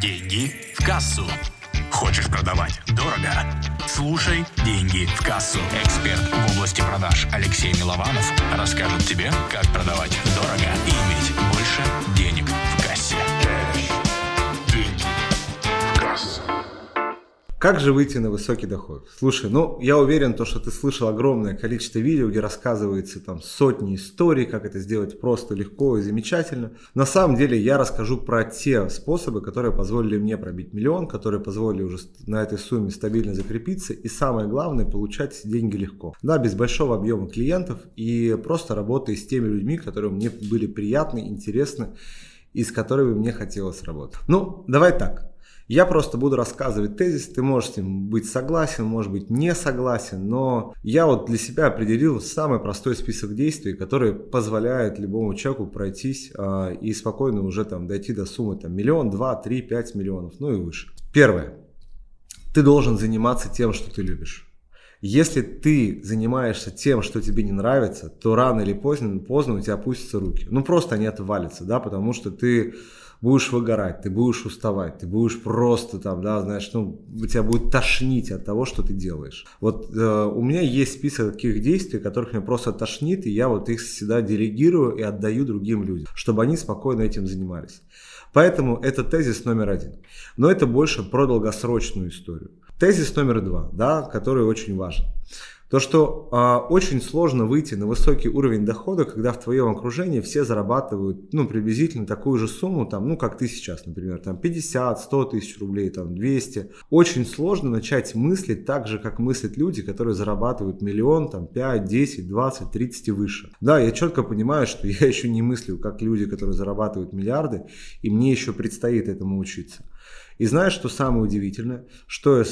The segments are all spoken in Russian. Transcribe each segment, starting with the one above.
Деньги в кассу. Хочешь продавать дорого? Слушай «Деньги в кассу». Эксперт в области продаж Алексей Милованов расскажет тебе, как продавать дорого и иметь больше денег Как же выйти на высокий доход? Слушай, ну я уверен, то, что ты слышал огромное количество видео, где рассказывается там сотни историй, как это сделать просто, легко и замечательно. На самом деле я расскажу про те способы, которые позволили мне пробить миллион, которые позволили уже на этой сумме стабильно закрепиться и самое главное получать деньги легко. Да, без большого объема клиентов и просто работая с теми людьми, которые мне были приятны, интересны и с которыми мне хотелось работать. Ну, давай так. Я просто буду рассказывать тезис, ты можешь с ним быть согласен, может быть не согласен, но я вот для себя определил самый простой список действий, который позволяет любому человеку пройтись а, и спокойно уже там дойти до суммы там миллион, два, три, пять миллионов, ну и выше. Первое. Ты должен заниматься тем, что ты любишь. Если ты занимаешься тем, что тебе не нравится, то рано или поздно, поздно у тебя опустятся руки. Ну просто они отвалятся, да, потому что ты будешь выгорать, ты будешь уставать, ты будешь просто там, да, знаешь, ну, тебя будет тошнить от того, что ты делаешь. Вот э, у меня есть список таких действий, которых меня просто тошнит, и я вот их всегда делегирую и отдаю другим людям, чтобы они спокойно этим занимались. Поэтому это тезис номер один. Но это больше про долгосрочную историю. Тезис номер два, да, который очень важен. То, что э, очень сложно выйти на высокий уровень дохода, когда в твоем окружении все зарабатывают, ну, приблизительно такую же сумму, там, ну, как ты сейчас, например, там, 50, 100 тысяч рублей, там, 200. Очень сложно начать мыслить так же, как мыслят люди, которые зарабатывают миллион, там, 5, 10, 20, 30 и выше. Да, я четко понимаю, что я еще не мыслю, как люди, которые зарабатывают миллиарды, и мне еще предстоит этому учиться. И знаешь, что самое удивительное, что я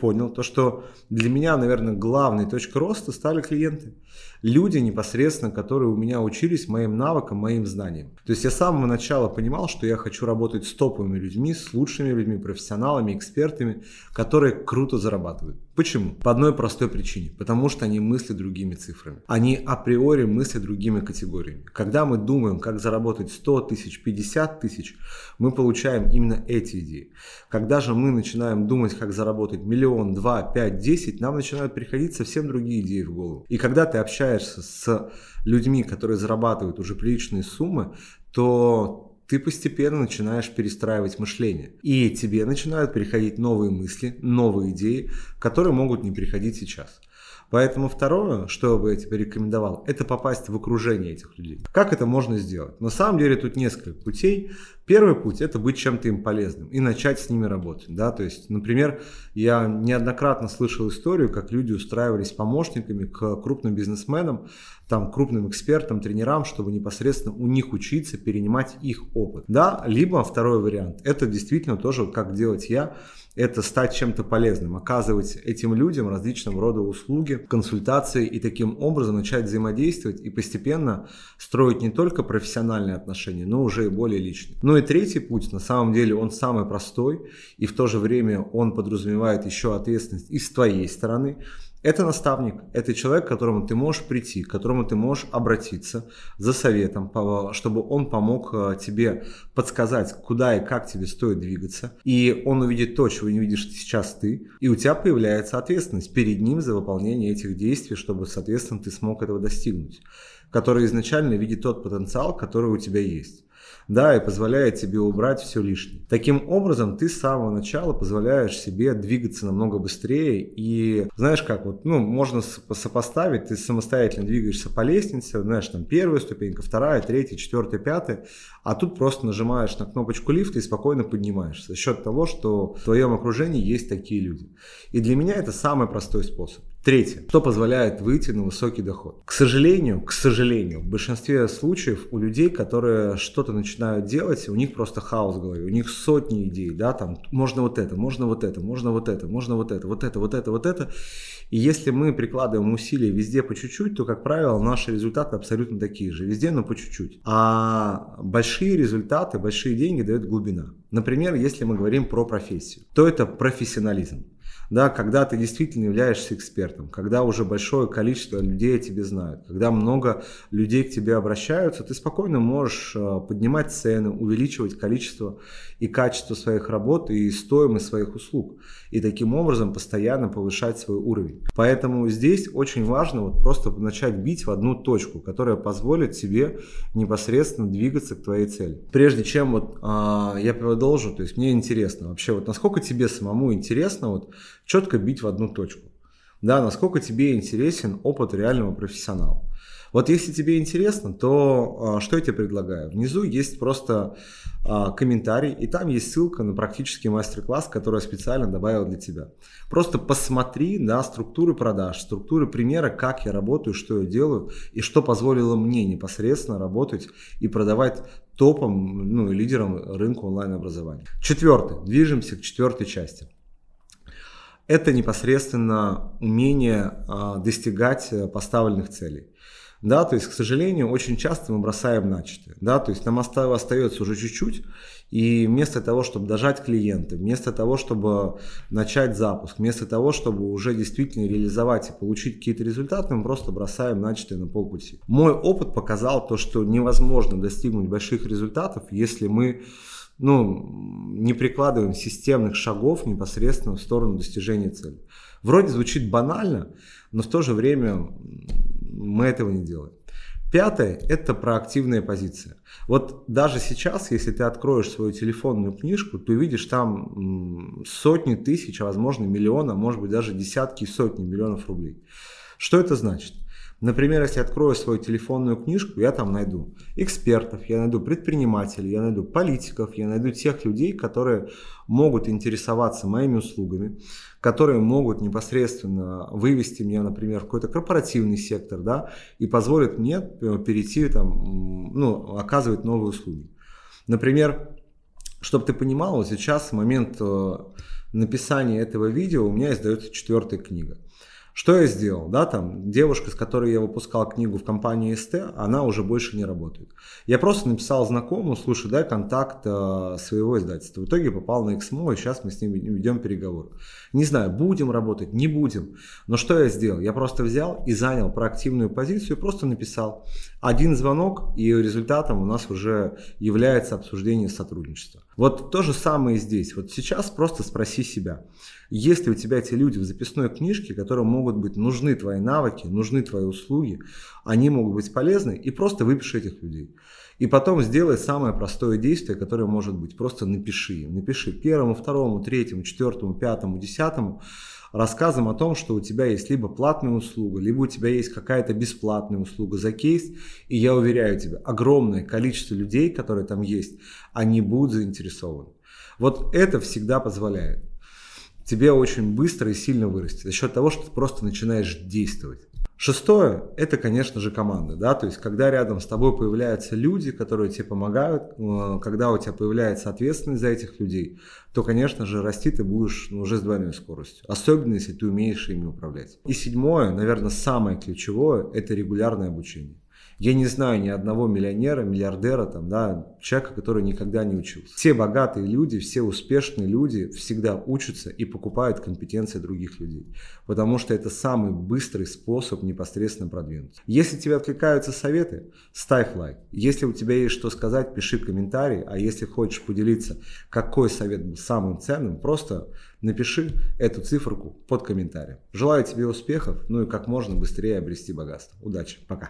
понял, то что для меня, наверное, главной точкой роста стали клиенты люди непосредственно, которые у меня учились моим навыкам, моим знаниям. То есть я с самого начала понимал, что я хочу работать с топовыми людьми, с лучшими людьми, профессионалами, экспертами, которые круто зарабатывают. Почему? По одной простой причине. Потому что они мыслят другими цифрами. Они априори мыслят другими категориями. Когда мы думаем, как заработать 100 тысяч, 50 тысяч, мы получаем именно эти идеи. Когда же мы начинаем думать, как заработать миллион, два, пять, десять, нам начинают приходить совсем другие идеи в голову. И когда ты общаешься с людьми, которые зарабатывают уже приличные суммы, то ты постепенно начинаешь перестраивать мышление. И тебе начинают приходить новые мысли, новые идеи, которые могут не приходить сейчас. Поэтому второе, что бы я тебе рекомендовал, это попасть в окружение этих людей. Как это можно сделать? На самом деле тут несколько путей. Первый путь – это быть чем-то им полезным и начать с ними работать. Да? То есть, например, я неоднократно слышал историю, как люди устраивались помощниками к крупным бизнесменам, там, крупным экспертам, тренерам, чтобы непосредственно у них учиться, перенимать их опыт. Да? Либо второй вариант – это действительно тоже, как делать я – это стать чем-то полезным, оказывать этим людям различного рода услуги, консультации и таким образом начать взаимодействовать и постепенно строить не только профессиональные отношения, но уже и более личные. Ну и третий путь, на самом деле, он самый простой и в то же время он подразумевает еще ответственность и с твоей стороны, это наставник, это человек, к которому ты можешь прийти, к которому ты можешь обратиться за советом, чтобы он помог э, тебе подсказать, куда и как тебе стоит двигаться. И он увидит то, чего не видишь сейчас ты, и у тебя появляется ответственность перед ним за выполнение этих действий, чтобы, соответственно, ты смог этого достигнуть, который изначально видит тот потенциал, который у тебя есть да, и позволяет тебе убрать все лишнее. Таким образом, ты с самого начала позволяешь себе двигаться намного быстрее и знаешь как, вот, ну, можно сопоставить, ты самостоятельно двигаешься по лестнице, знаешь, там первая ступенька, вторая, третья, четвертая, пятая, а тут просто нажимаешь на кнопочку лифта и спокойно поднимаешься за счет того, что в твоем окружении есть такие люди. И для меня это самый простой способ. Третье. Что позволяет выйти на высокий доход? К сожалению, к сожалению, в большинстве случаев у людей, которые что-то начинают делать, у них просто хаос в голове, у них сотни идей, да, там можно вот это, можно вот это, можно вот это, можно вот это, вот это, вот это, вот это. И если мы прикладываем усилия везде по чуть-чуть, то, как правило, наши результаты абсолютно такие же. Везде, но по чуть-чуть. А большие результаты, большие деньги дает глубина. Например, если мы говорим про профессию, то это профессионализм. Да, когда ты действительно являешься экспертом, когда уже большое количество людей о тебе знают, когда много людей к тебе обращаются, ты спокойно можешь э, поднимать цены, увеличивать количество и качество своих работ и стоимость своих услуг. И таким образом постоянно повышать свой уровень. Поэтому здесь очень важно вот просто начать бить в одну точку, которая позволит тебе непосредственно двигаться к твоей цели. Прежде чем вот а, я продолжу, то есть мне интересно вообще вот насколько тебе самому интересно вот четко бить в одну точку. Да, насколько тебе интересен опыт реального профессионала. Вот если тебе интересно, то а, что я тебе предлагаю? Внизу есть просто а, комментарий, и там есть ссылка на практический мастер-класс, который я специально добавил для тебя. Просто посмотри на структуры продаж, структуры примера, как я работаю, что я делаю, и что позволило мне непосредственно работать и продавать топом, ну и лидером рынка онлайн-образования. Четвертый. Движемся к четвертой части это непосредственно умение а, достигать э, поставленных целей. Да, то есть, к сожалению, очень часто мы бросаем начатое. Да, то есть нам остается уже чуть-чуть, и вместо того, чтобы дожать клиента, вместо того, чтобы начать запуск, вместо того, чтобы уже действительно реализовать и получить какие-то результаты, мы просто бросаем начатое на полпути. Мой опыт показал то, что невозможно достигнуть больших результатов, если мы ну, не прикладываем системных шагов непосредственно в сторону достижения цели. Вроде звучит банально, но в то же время мы этого не делаем. Пятое – это проактивная позиция. Вот даже сейчас, если ты откроешь свою телефонную книжку, ты увидишь там сотни тысяч, а возможно миллиона, может быть даже десятки и сотни миллионов рублей. Что это значит? Например, если открою свою телефонную книжку, я там найду экспертов, я найду предпринимателей, я найду политиков, я найду тех людей, которые могут интересоваться моими услугами, которые могут непосредственно вывести меня, например, в какой-то корпоративный сектор, да, и позволят мне э, перейти там, ну, оказывать новые услуги. Например, чтобы ты понимал, вот сейчас в момент э, написания этого видео у меня издается четвертая книга. Что я сделал? Да, там девушка, с которой я выпускал книгу в компании СТ, она уже больше не работает. Я просто написал знакомому, слушай, дай контакт э, своего издательства. В итоге попал на XMO, и сейчас мы с ним ведем переговоры. Не знаю, будем работать, не будем. Но что я сделал? Я просто взял и занял проактивную позицию, просто написал один звонок, и результатом у нас уже является обсуждение сотрудничества. Вот то же самое здесь. Вот сейчас просто спроси себя, есть ли у тебя эти люди в записной книжке, которым могут быть нужны твои навыки, нужны твои услуги, они могут быть полезны, и просто выпиши этих людей. И потом сделай самое простое действие, которое может быть. Просто напиши. Напиши первому, второму, третьему, четвертому, пятому, десятому рассказом о том, что у тебя есть либо платная услуга, либо у тебя есть какая-то бесплатная услуга за кейс. И я уверяю тебя, огромное количество людей, которые там есть, они будут заинтересованы. Вот это всегда позволяет тебе очень быстро и сильно вырасти за счет того, что ты просто начинаешь действовать. Шестое – это, конечно же, команда. Да? То есть, когда рядом с тобой появляются люди, которые тебе помогают, э, когда у тебя появляется ответственность за этих людей, то, конечно же, расти ты будешь ну, уже с двойной скоростью. Особенно, если ты умеешь ими управлять. И седьмое, наверное, самое ключевое – это регулярное обучение. Я не знаю ни одного миллионера, миллиардера, там, да, человека, который никогда не учился. Все богатые люди, все успешные люди всегда учатся и покупают компетенции других людей. Потому что это самый быстрый способ непосредственно продвинуться. Если тебе откликаются советы, ставь лайк. Если у тебя есть что сказать, пиши комментарий. А если хочешь поделиться, какой совет был самым ценным, просто напиши эту циферку под комментарием. Желаю тебе успехов, ну и как можно быстрее обрести богатство. Удачи, пока.